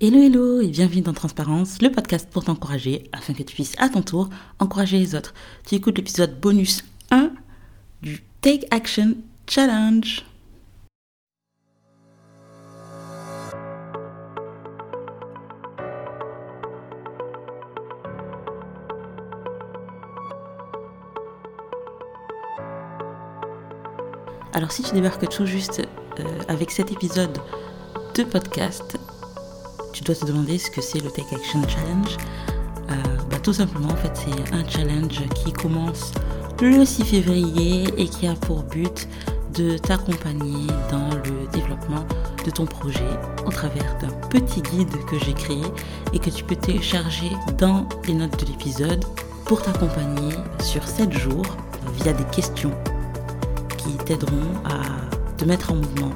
Hello hello et bienvenue dans Transparence, le podcast pour t'encourager afin que tu puisses à ton tour encourager les autres. Tu écoutes l'épisode bonus 1 du Take Action Challenge. Alors si tu débarques tout juste euh, avec cet épisode de podcast, tu dois te demander ce que c'est le Take Action Challenge. Euh, bah, tout simplement, en fait, c'est un challenge qui commence le 6 février et qui a pour but de t'accompagner dans le développement de ton projet au travers d'un petit guide que j'ai créé et que tu peux télécharger dans les notes de l'épisode pour t'accompagner sur 7 jours via des questions qui t'aideront à te mettre en mouvement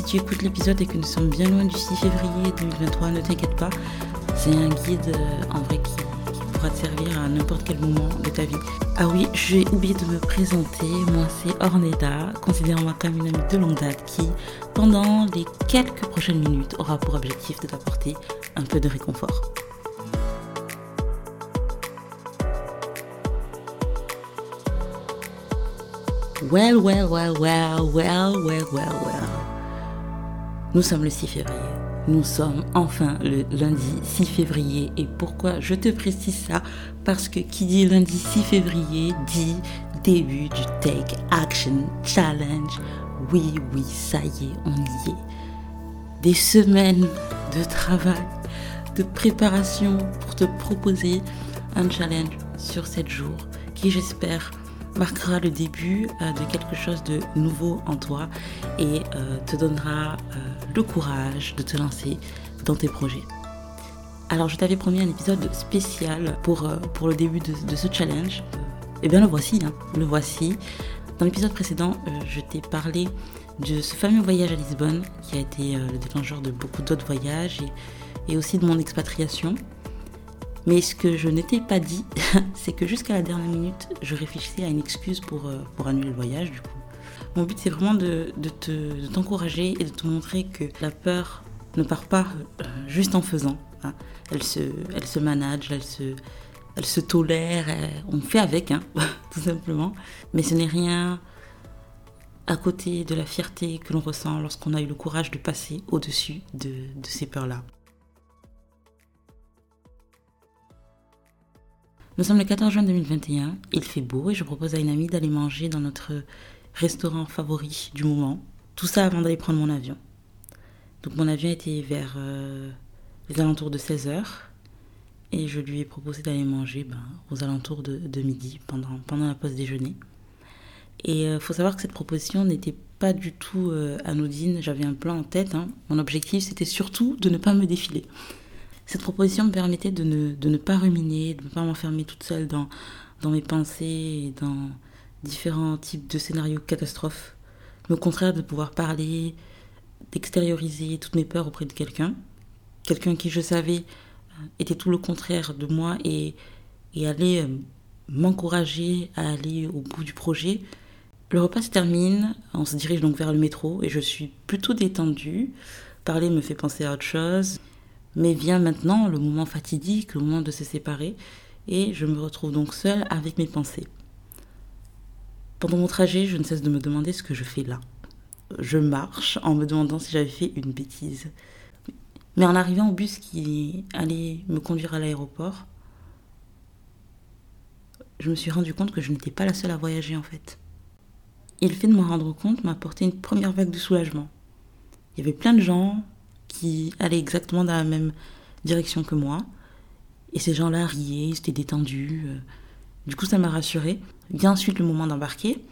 si tu écoutes l'épisode et que nous sommes bien loin du 6 février 2023, ne t'inquiète pas. C'est un guide euh, en vrai qui, pourra te servir à n'importe quel moment de ta vie. Ah oui, j'ai oublié de me présenter. Moi, c'est Orneda, considérant-moi comme une amie de longue date qui, pendant les quelques prochaines minutes, aura pour objectif de t'apporter un peu de réconfort. Well, well, well, well, well, well, well, well. Nous sommes le 6 février. Nous sommes enfin le lundi 6 février. Et pourquoi je te précise ça? Parce que qui dit lundi 6 février dit début du Take Action Challenge. Oui, oui, ça y est, on y est. Des semaines de travail, de préparation pour te proposer un challenge sur 7 jours qui j'espère marquera le début euh, de quelque chose de nouveau en toi et euh, te donnera euh, le courage de te lancer dans tes projets. Alors je t'avais promis un épisode spécial pour, pour le début de, ce challenge. Et eh bien le voici, hein. le voici. Dans l'épisode précédent, je t'ai parlé de ce fameux voyage à Lisbonne qui a été le déclencheur de beaucoup d'autres voyages et, et aussi de mon expatriation. Mais ce que je n'étais pas dit, c'est que jusqu'à la dernière minute, je réfléchissais à une excuse pour, euh, pour annuler le voyage. Du coup, mon but c'est vraiment de, de t'encourager et de te montrer que la peur ne part pas euh, juste en faisant. Hein. Elle, se, elle se manage, elle se, elle se tolère, on fait avec, hein, tout simplement. Mais ce n'est rien à côté de la fierté que l'on ressent lorsqu'on a eu le courage de passer au-dessus de, de ces peurs-là. Nous sommes le 14 juin 2021, il fait beau et je propose à une amie d'aller manger dans notre restaurant favori du moment. Tout ça avant d'aller prendre mon avion. Donc mon avion était vers euh, les alentours de 16h et je lui ai proposé d'aller manger ben, aux alentours de, midi pendant, pendant la pause déjeuner. Et il euh, faut savoir que cette proposition n'était pas du tout euh, anodine, j'avais un plan en tête. Hein. Mon objectif c'était surtout de ne pas me défiler. Cette proposition me permettait de ne, de ne pas ruminer, de ne pas m'enfermer toute seule dans, dans mes pensées et dans différents types de scénarios catastrophes. Mais au contraire, de pouvoir parler, d'extérioriser toutes mes peurs auprès de quelqu'un. Quelqu'un qui, je savais, euh, était tout le contraire de moi et, et allait euh, m'encourager à aller au bout du projet. Le repas se termine, on se dirige donc vers le métro et je suis plutôt détendue. Parler me fait penser à autre chose. Mais vient maintenant le moment fatidique, le moment de se séparer, et je me retrouve donc seule avec mes pensées. Pendant mon trajet, je ne cesse de me demander ce que je fais là. Je marche en me demandant si j'avais fait une bêtise. Mais en arrivant au bus qui allait me conduire à l'aéroport, je me suis rendu compte que je n'étais pas la seule à voyager en fait. Et le fait de m'en rendre compte m'a apporté une première vague de soulagement. Il y avait plein de gens qui allaient exactement dans la même direction que moi. Et ces gens-là riaient, ils étaient détendus. Euh. Du coup, ça m'a rassurée. Vient ensuite le moment d'embarquer.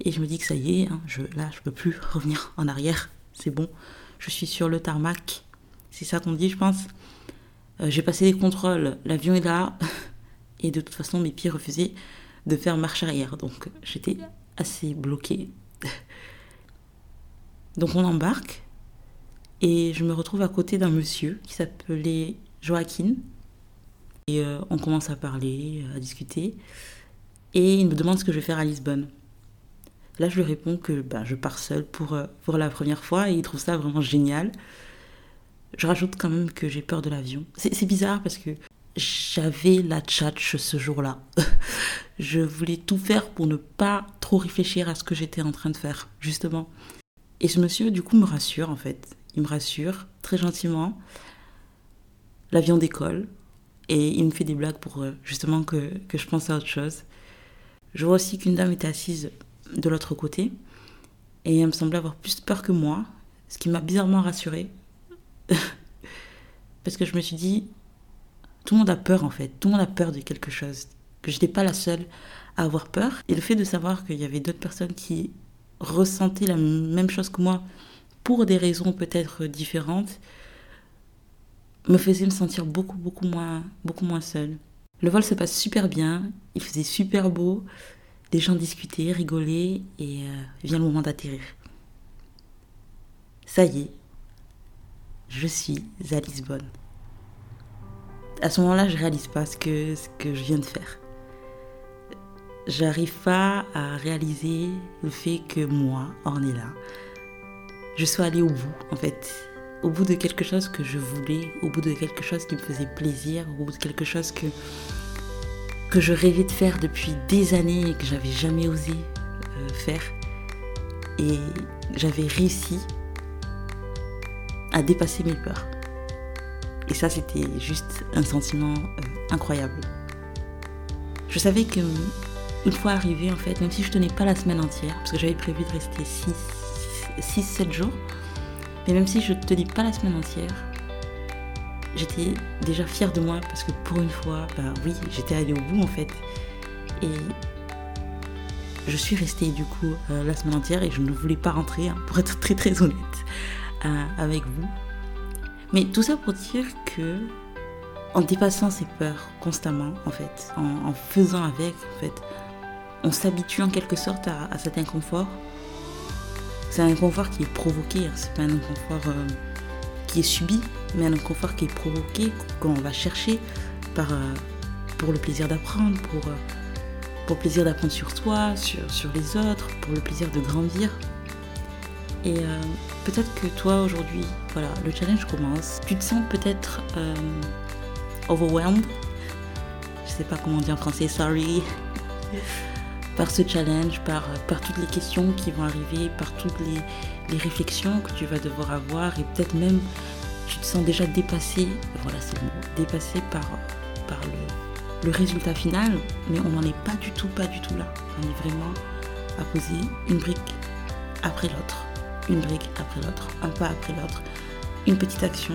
Et je me dis que ça y est, hein, je, là, je peux plus revenir en arrière. C'est bon. Je suis sur le tarmac. C'est ça qu'on dit, je pense. Euh, j'ai passé les contrôles. L'avion est là. Et de toute façon, mes pieds refusaient de faire marche arrière. Donc, j'étais assez bloquée. Donc, on embarque. Et je me retrouve à côté d'un monsieur qui s'appelait Joaquin. Et euh, on commence à parler, à discuter. Et il me demande ce que je vais faire à Lisbonne. Là, je lui réponds que ben, je pars seule pour, euh, pour la première fois et il trouve ça vraiment génial. Je rajoute quand même que j'ai peur de l'avion. C'est bizarre parce que j'avais la tchatch ce jour-là. je voulais tout faire pour ne pas trop réfléchir à ce que j'étais en train de faire, justement. Et ce monsieur, du coup, me rassure, en fait. Il me rassure, très gentiment. L'avion décolle. Et il me fait des blagues pour, euh, justement, que, que je pense à autre chose. Je vois aussi qu'une dame était assise de l'autre côté. Et elle me semblait avoir plus peur que moi. Ce qui m'a bizarrement rassurée. Parce que je me suis dit, tout le monde a peur en fait, tout le monde a peur de quelque chose, que je n'étais pas la seule à avoir peur. Et le fait de savoir qu'il y avait d'autres personnes qui ressentaient la même chose que moi, pour des raisons peut-être différentes, me faisait me sentir beaucoup, beaucoup moins, beaucoup moins seule. Le vol se passe super bien, il faisait super beau, les gens discutaient, rigolaient, et euh, vient le moment d'atterrir. Ça y est, je suis à Lisbonne à ce moment-là, je réalise pas ce que, ce que je viens de faire. J'arrive pas à réaliser le fait que moi, là, je sois allée au bout, en fait. Au bout de quelque chose que je voulais, au bout de quelque chose qui me faisait plaisir, au bout de quelque chose que, je rêvais de faire depuis des années et que j'avais jamais osé euh, faire. Et j'avais réussi à dépasser mes peurs. Et ça, c'était juste un sentiment euh, incroyable. Je savais que une fois arrivé, en fait, même si je tenais pas la semaine entière, parce que j'avais prévu de rester 6-7 jours, mais même si je tenais pas la semaine entière, j'étais déjà fière de moi parce que pour une fois, bah oui, j'étais allée au bout en fait. Et je suis restée du coup euh, la semaine entière et je ne voulais pas rentrer, hein, pour être très très honnête euh, avec vous. Mais tout ça pour dire que en dépassant ses peurs constamment, en fait, en, faisant avec, en fait, on s'habitue en quelque sorte à, cet inconfort. C'est un inconfort qui est provoqué, hein. c'est pas un inconfort euh, qui est subi, mais un inconfort qui est provoqué, qu'on va chercher euh, pour le plaisir d'apprendre, pour, euh, pour le plaisir d'apprendre sur soi, sur, sur les autres, pour le plaisir de grandir. Et peut-être que toi aujourd'hui, voilà, le challenge commence. Tu te sens peut-être overwhelmed? Je sais pas comment dire en français, sorry. par ce challenge, par, par toutes les questions qui vont arriver, par toutes les, les réflexions que tu vas devoir avoir et peut-être même tu te sens déjà dépassé, voilà c'est le dépassé par, par le, le résultat final, mais on n'en est pas du tout, pas du tout là. On est vraiment à poser une brique après l'autre une brique après l'autre, un pas après l'autre, une petite action.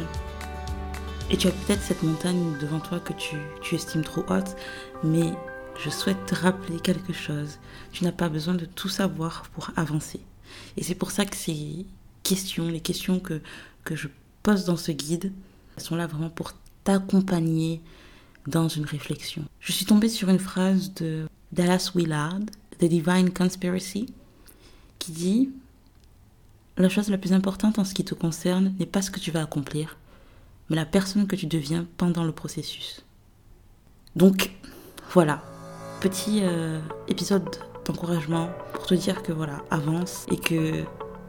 Et tu as peut-être cette montagne devant toi que tu, estimes trop haute, mais je souhaite te rappeler quelque chose. Tu n'as pas besoin de tout savoir pour avancer. Et c'est pour ça que ces questions, les questions que, que je pose dans ce guide, sont là vraiment pour t'accompagner dans une réflexion. Je suis tombée sur une phrase de Dallas Willard, The Divine Conspiracy, qui dit la chose la plus importante en ce qui te concerne n'est pas ce que tu vas accomplir, mais la personne que tu deviens pendant le processus. Donc, voilà, petit euh, épisode d'encouragement pour te dire que voilà, avance et que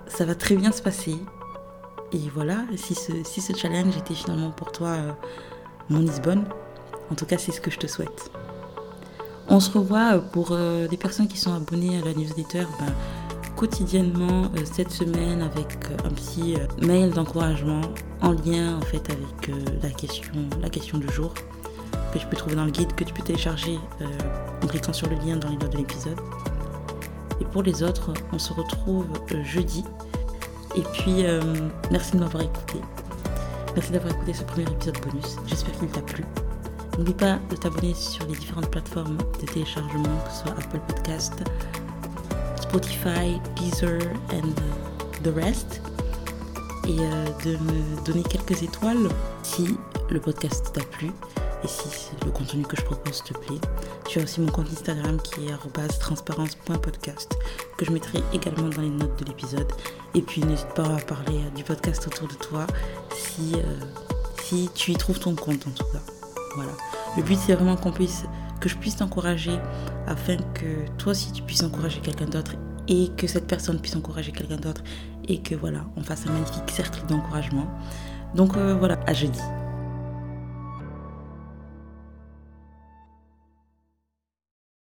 ça va très bien se passer. Et voilà, si ce, si ce challenge était finalement pour toi euh, mon Lisbonne, en tout cas c'est ce que je te souhaite. On se revoit euh, pour des personnes qui sont abonnées à la newsletter. Ben, quotidiennement cette semaine avec un petit mail d'encouragement en lien en fait avec la question, la question du jour que tu peux trouver dans le guide, que tu peux télécharger en cliquant sur le lien dans les notes de l'épisode. Et pour les autres, on se retrouve jeudi. Et puis, merci de m'avoir écouté. Merci d'avoir écouté ce premier épisode bonus. J'espère qu'il t'a plu. N'oublie pas de t'abonner sur les différentes plateformes de téléchargement, que ce soit Apple Podcast, Spotify, Deezer and the rest. Et euh, de me donner quelques étoiles si le podcast t'a plu et si le contenu que je propose te plaît. Tu as aussi mon compte Instagram qui est transparence.podcast que je mettrai également dans les notes de l'épisode. Et puis n'hésite pas à parler du podcast autour de toi si, euh, si tu y trouves ton compte en tout cas. Voilà. Le but c'est vraiment qu'on puisse que je puisse t'encourager afin que toi aussi tu puisses encourager quelqu'un d'autre et que cette personne puisse encourager quelqu'un d'autre et que voilà, on fasse un magnifique cercle d'encouragement. Donc voilà, à jeudi.